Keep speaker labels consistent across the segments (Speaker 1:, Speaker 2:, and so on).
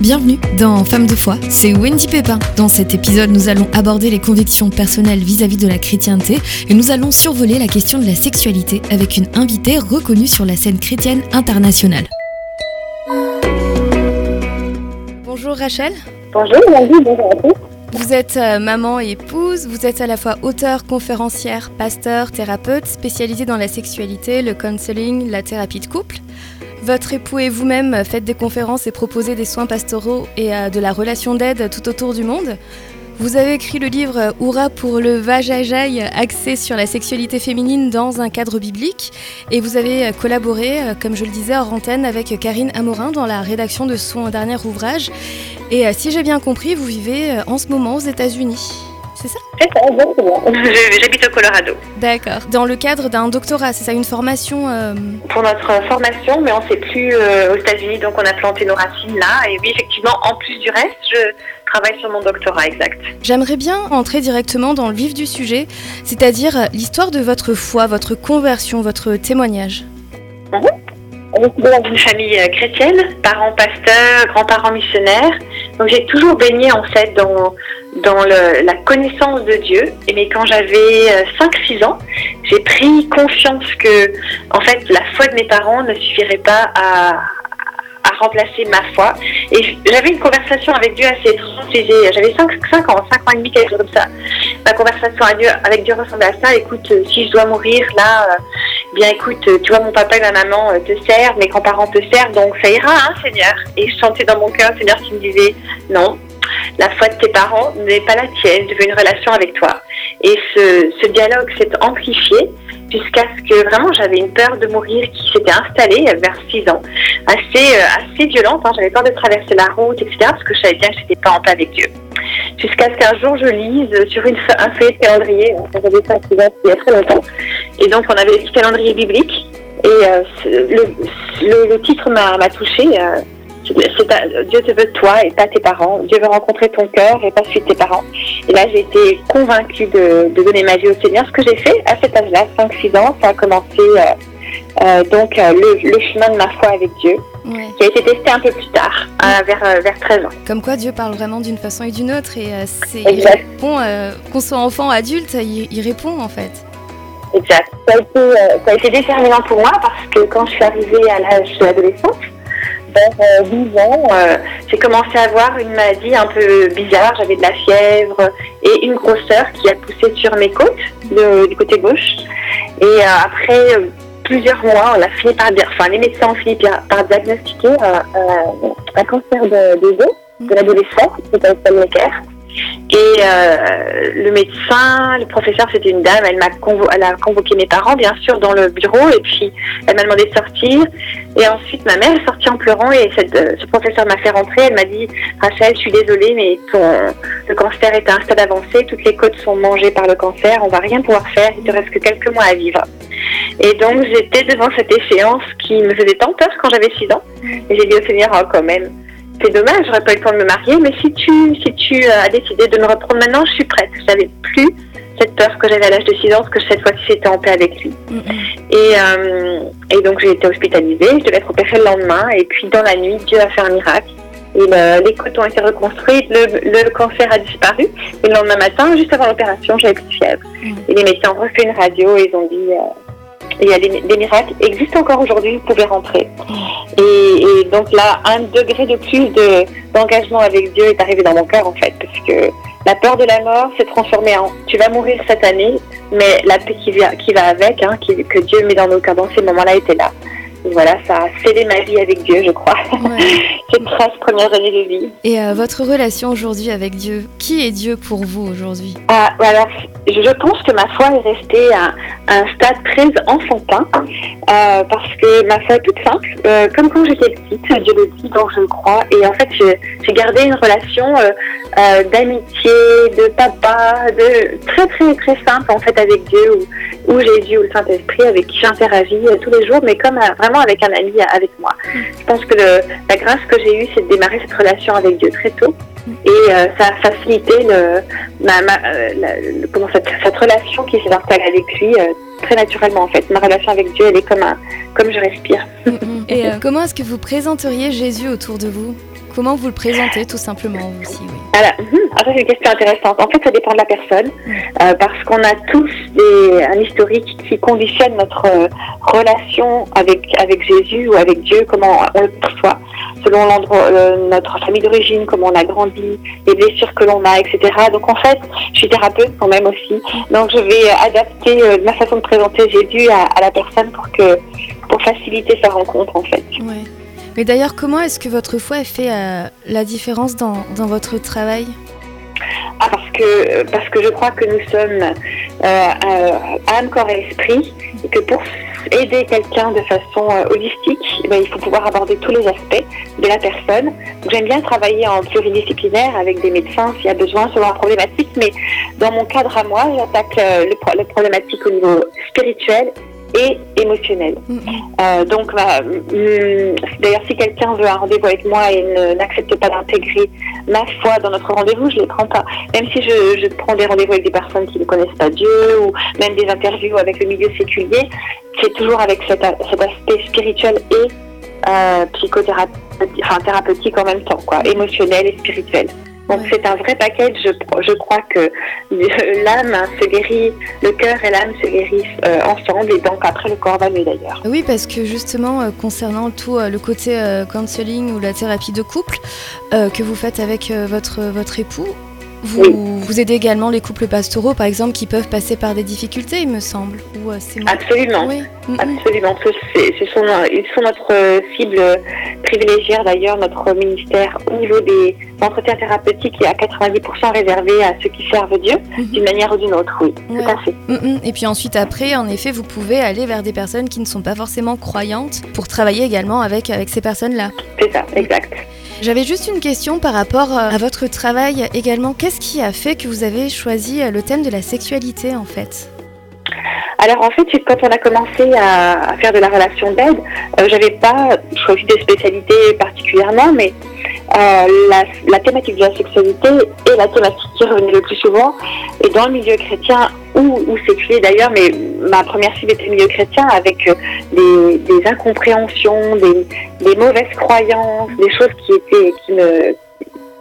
Speaker 1: Bienvenue dans Femme de foi, c'est Wendy Pépin. Dans cet épisode, nous allons aborder les convictions personnelles vis-à-vis de la chrétienté et nous allons survoler la question de la sexualité avec une invitée reconnue sur la scène chrétienne internationale. Bonjour Rachel.
Speaker 2: Bonjour Wendy, bonjour à tous.
Speaker 1: Vous êtes euh, maman et épouse, vous êtes à la fois auteur, conférencière, pasteur, thérapeute, spécialisée dans la sexualité, le counseling, la thérapie de couple. Votre époux et vous-même faites des conférences et proposez des soins pastoraux et euh, de la relation d'aide tout autour du monde. Vous avez écrit le livre Oura pour le Vajajay, axé sur la sexualité féminine dans un cadre biblique. Et vous avez collaboré, euh, comme je le disais, en antenne avec Karine Amorin dans la rédaction de son dernier ouvrage. Et euh, si j'ai bien compris, vous vivez en ce moment aux États-Unis. C'est ça
Speaker 2: C'est ça, exactement. J'habite au Colorado.
Speaker 1: D'accord. Dans le cadre d'un doctorat, c'est ça, une formation
Speaker 2: euh, Pour notre formation, mais on ne sait plus euh, aux États-Unis, donc on a planté nos racines là. Et oui, effectivement, en plus du reste, je travaille sur mon doctorat, exact.
Speaker 1: J'aimerais bien entrer directement dans le vif du sujet, c'est-à-dire l'histoire de votre foi, votre conversion, votre témoignage.
Speaker 2: Mhm. On est dans une famille euh, chrétienne, parents pasteurs, grands-parents missionnaires. Donc j'ai toujours baigné en fait dans dans la connaissance de Dieu. Et mais quand j'avais 5-6 euh, ans, j'ai pris confiance que, en fait, la foi de mes parents ne suffirait pas à, remplacer ma foi. Et j'avais une conversation avec Dieu assez étrange. J'avais 5, 5 ans, 5 ans et demi, quelque chose comme ça. Ma conversation avec Dieu ressemblait à ça. Écoute, euh, si je dois mourir là, euh, bien écoute, tu vois, mon papa et ma maman te servent, mes grands-parents te servent, donc ça ira, hein, Seigneur. Et je sentais dans mon cœur, Seigneur, qui me disait, non, la foi de tes parents n'est pas la tienne, je veux une relation avec toi. Et ce, dialogue s'est amplifié jusqu'à ce que vraiment j'avais une peur de mourir qui s'était installée vers 6 ans, assez, euh, assez violente. Hein. J'avais peur de traverser la route, etc., parce que je savais bien que je n'étais pas en paix avec Dieu. Jusqu'à ce qu'un jour je lise sur une, un feuillet de calendrier, j'avais ça il y a très longtemps, et donc on avait le calendrier biblique, et euh, le, titre m'a touchée. Euh, Dieu te veut toi et pas tes parents. Dieu veut rencontrer ton cœur et pas celui de tes parents. Et là, j'ai été convaincue de, donner ma vie au Seigneur. Ce que j'ai fait à cet âge-là, 5-6 ans, ça a commencé euh, euh, donc euh, le, chemin de ma foi avec Dieu, qui a été testé un peu plus tard, vers, vers 13 ans.
Speaker 1: Comme quoi Dieu parle vraiment d'une façon et d'une autre. Et c'est, il répond, qu'on soit enfant ou adulte, il, répond en fait.
Speaker 2: Exact. Ça a, été, ça a été déterminant pour moi parce que quand je suis arrivée à l'âge de l'adolescence, vers 12 euh, ans, euh, j'ai commencé à avoir une maladie un peu bizarre. J'avais de la fièvre et une grosseur qui a poussé sur mes côtes, du côté gauche. Et euh, après plusieurs mois, on a fini par dire, enfin les médecins ont fini par, diagnostiquer un cancer de, des os de l'adolescent, c'était un et euh, le médecin, le professeur, c'était une dame, elle m'a elle a convoqué mes parents, bien sûr, dans le bureau, et puis elle m'a demandé de sortir. Et ensuite, ma mère est sortie en pleurant, et euh, ce professeur m'a fait rentrer. Elle m'a dit, Rachel, je suis désolée, mais ton, le cancer est à un stade avancé, toutes les côtes sont mangées par le cancer, on va rien pouvoir faire, il te reste que quelques mois à vivre. Et donc, j'étais devant cette échéance qui me faisait tant peur quand j'avais 6 ans. Et j'ai dit au Seigneur, oh, quand même, c'est dommage, j'aurais pas eu le temps de me marier, mais si tu, si tu euh, as décidé de me reprendre maintenant, je suis prête. J'avais plus cette peur que j'avais à l'âge de 6 ans, parce que cette fois-ci j'étais en paix avec lui. Et, euh, et donc j'ai été hospitalisée, je devais être opérée le lendemain, et puis dans la nuit, Dieu a fait un miracle. Et les côtes ont été reconstruites, le, cancer a disparu. Et le lendemain matin, juste avant l'opération, j'avais plus de fièvre. Et les médecins ont refait une radio et ils ont dit euh, il y des, miracles existent encore aujourd'hui, vous pouvez rentrer. Et, donc là, un degré de plus d'engagement avec Dieu est arrivé dans mon cœur en fait, parce que la peur de la mort s'est transformée en tu vas mourir cette année, mais la paix qui, qui va avec, hein, que Dieu met dans nos cœurs dans ces moments-là était là voilà, ça a scellé ma vie avec Dieu, je crois. Ces 13 premières années de vie.
Speaker 1: Et euh, votre relation aujourd'hui avec Dieu, qui est Dieu pour vous aujourd'hui?
Speaker 2: Alors, je pense que ma foi est restée à, un stade très enfantin, euh, parce que ma foi est toute simple. Euh, comme quand j'étais petite, Dieu le dit, donc je crois. Et en fait, j'ai gardé une relation d'amitié, de papa, de très très très simple en fait avec Dieu, où, Jésus ou le Saint-Esprit, avec qui j'interagis tous les jours, mais comme vraiment avec un ami avec moi. Je pense que la grâce que j'ai eue, c'est de démarrer cette relation avec Dieu très tôt. Et euh, ça a facilité euh, cette, relation qui s'est installée avec lui euh, très naturellement en fait. Ma relation avec Dieu, elle est comme, un, comme je respire.
Speaker 1: Et comment est-ce que vous présenteriez Jésus autour de vous? Comment vous le présentez tout simplement aussi oui.
Speaker 2: Alors, hum, ah, c'est une question intéressante. En fait, ça dépend de la personne, euh, parce qu'on a tous des, un historique qui conditionne notre euh, relation avec, avec Jésus ou avec Dieu, comment on le perçoit, selon l'endroit, notre famille d'origine, comment on a grandi, les blessures que l'on a, etc. Donc en fait, je suis thérapeute quand même aussi, donc je vais adapter euh, ma façon de présenter Jésus à, à, la personne pour que pour faciliter sa rencontre en fait.
Speaker 1: Ouais. Mais d'ailleurs, comment est-ce que votre foi fait euh, la différence dans, dans votre travail?
Speaker 2: Ah, parce que parce que je crois que nous sommes euh, euh, âme, corps et esprit, et que pour aider quelqu'un de façon euh, holistique, eh ben, il faut pouvoir aborder tous les aspects de la personne. J'aime bien travailler en pluridisciplinaire avec des médecins s'il y a besoin selon la problématique, mais dans mon cadre à moi, j'attaque le, le problématique au niveau spirituel et émotionnel. Mm-hmm. Euh, donc, bah, mm, d'ailleurs, si quelqu'un veut un rendez-vous avec moi et n'accepte pas d'intégrer ma foi dans notre rendez-vous, je ne les prends pas. Même si je, je prends des rendez-vous avec des personnes qui ne connaissent pas Dieu ou même des interviews avec le milieu séculier, c'est toujours avec cet, cet, aspect spirituel et euh, psychothérapeutique, enfin thérapeutique en même temps, quoi, émotionnel et spirituel. Donc c'est un vrai package. Je, je crois que l'âme se guérit, le cœur et l'âme se guérissent euh, ensemble et donc après le corps va mieux d'ailleurs.
Speaker 1: Oui, parce que justement euh, concernant tout euh, le côté euh, counseling ou la thérapie de couple euh, que vous faites avec euh, votre votre époux, vous,
Speaker 2: Oui.
Speaker 1: vous aidez également les couples pastoraux, par exemple, qui peuvent passer par des difficultés, il me semble. Ou, euh,
Speaker 2: Absolument.
Speaker 1: Oui. Mm, mm.
Speaker 2: Absolument, ce, sont, ils sont notre euh, cible privilégiée d'ailleurs, notre ministère au niveau des entretiens thérapeutiques est à 90% réservé à ceux qui servent Dieu
Speaker 1: Mhm.
Speaker 2: d'une manière ou d'une autre, oui,
Speaker 1: Ouais.
Speaker 2: tout à fait.
Speaker 1: Mm, mm. Et puis ensuite, après, en effet, vous pouvez aller vers des personnes qui ne sont pas forcément croyantes pour travailler également avec, avec ces personnes-là.
Speaker 2: C'est ça, exact.
Speaker 1: J'avais juste une question par rapport euh, à votre travail également. Qu'est-ce qui a fait que vous avez choisi euh, le thème de la sexualité en fait?
Speaker 2: Alors en fait, quand on a commencé à, à faire de la relation d'aide, euh, j'avais pas choisi de spécialité particulièrement, mais euh, la, la thématique de la sexualité est la thématique qui revenait le plus souvent. Et dans le milieu chrétien ou, ou séculier d'ailleurs, mais ma première cible était le milieu chrétien avec euh, des, incompréhensions, des, mauvaises croyances, des choses qui étaient qui me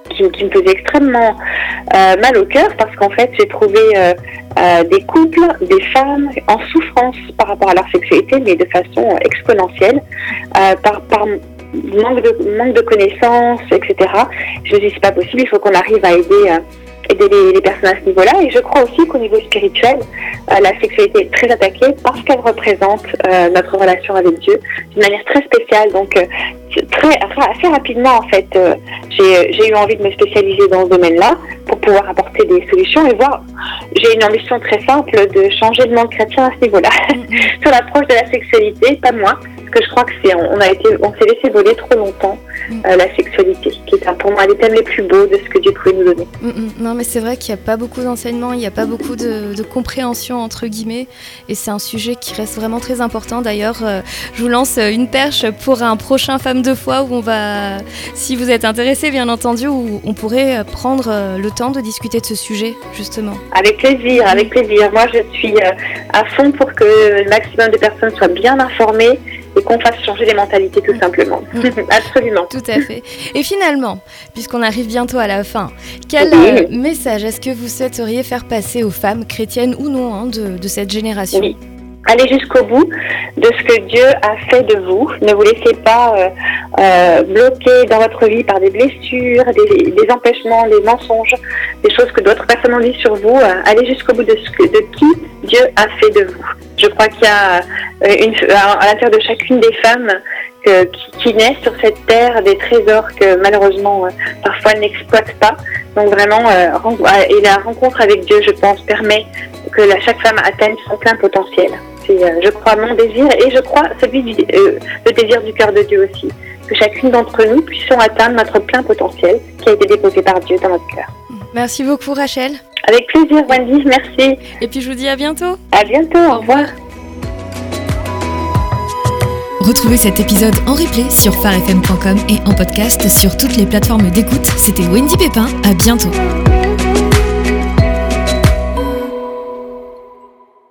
Speaker 2: qui, me faisaient extrêmement euh, mal au cœur parce qu'en fait j'ai trouvé des couples, des femmes en souffrance par rapport à leur sexualité, mais de façon exponentielle, par, par manque de, manque de connaissances, etc. Je me dis c'est pas possible, il faut qu'on arrive à aider, euh, aider les, les, personnes à ce niveau-là. Et je crois aussi qu'au niveau spirituel, euh, la sexualité est très attaquée parce qu'elle représente euh, notre relation avec Dieu d'une manière très spéciale. Donc très, assez rapidement en fait, j'ai eu envie de me spécialiser dans ce domaine-là pour pouvoir apporter des solutions et voir. J'ai une ambition très simple de changer le monde chrétien à ce niveau-là, sur l'approche de la sexualité, pas moi, parce que je crois que c'est on a été on s'est laissé voler trop longtemps euh, la sexualité, qui est un, pour moi un des thèmes les plus beaux de ce que Dieu pouvait nous donner.
Speaker 1: Mm -mm. Non, mais c'est vrai qu'il n'y a pas beaucoup d'enseignements, il n'y a pas beaucoup de, compréhension entre guillemets, et c'est un sujet qui reste vraiment très important. D'ailleurs, euh, je vous lance une perche pour un prochain Femme de foi où on va, si vous êtes intéressé, bien entendu, où on pourrait prendre le temps de discuter de ce sujet, justement.
Speaker 2: Avec plaisir, avec plaisir. Moi, je suis euh, à fond pour que le maximum de personnes soient bien informées et qu'on fasse changer les mentalités tout simplement. Mmh. Absolument.
Speaker 1: Tout à fait. Et finalement, puisqu'on arrive bientôt à la fin, quel oui. message est-ce que vous souhaiteriez faire passer aux femmes chrétiennes ou non hein, de, de, cette génération
Speaker 2: oui. Allez jusqu'au bout de ce que Dieu a fait de vous. Ne vous laissez pas euh, euh, bloquer dans votre vie par des blessures, des, des, empêchements, des mensonges, des choses que d'autres personnes ont dit sur vous. Euh, allez jusqu'au bout de, ce que, de qui Dieu a fait de vous. Je crois qu'il y a une, à l'intérieur de chacune des femmes que, qui, naissent sur cette terre des trésors que malheureusement euh, parfois elles n'exploitent pas. Donc vraiment, et la rencontre avec Dieu, je pense, permet que chaque femme atteigne son plein potentiel. C'est, euh, je crois, mon désir et je crois celui du, euh, le désir du cœur de Dieu aussi. Que chacune d'entre nous puissions atteindre notre plein potentiel qui a été déposé par Dieu dans notre cœur.
Speaker 1: Merci beaucoup, Rachel.
Speaker 2: Avec plaisir, Wendy, merci.
Speaker 1: Et puis je vous dis à bientôt.
Speaker 2: À bientôt, au revoir.
Speaker 3: Retrouvez cet épisode en replay sur farfm.com et en podcast sur toutes les plateformes d'écoute. C'était Wendy Pépin, à bientôt.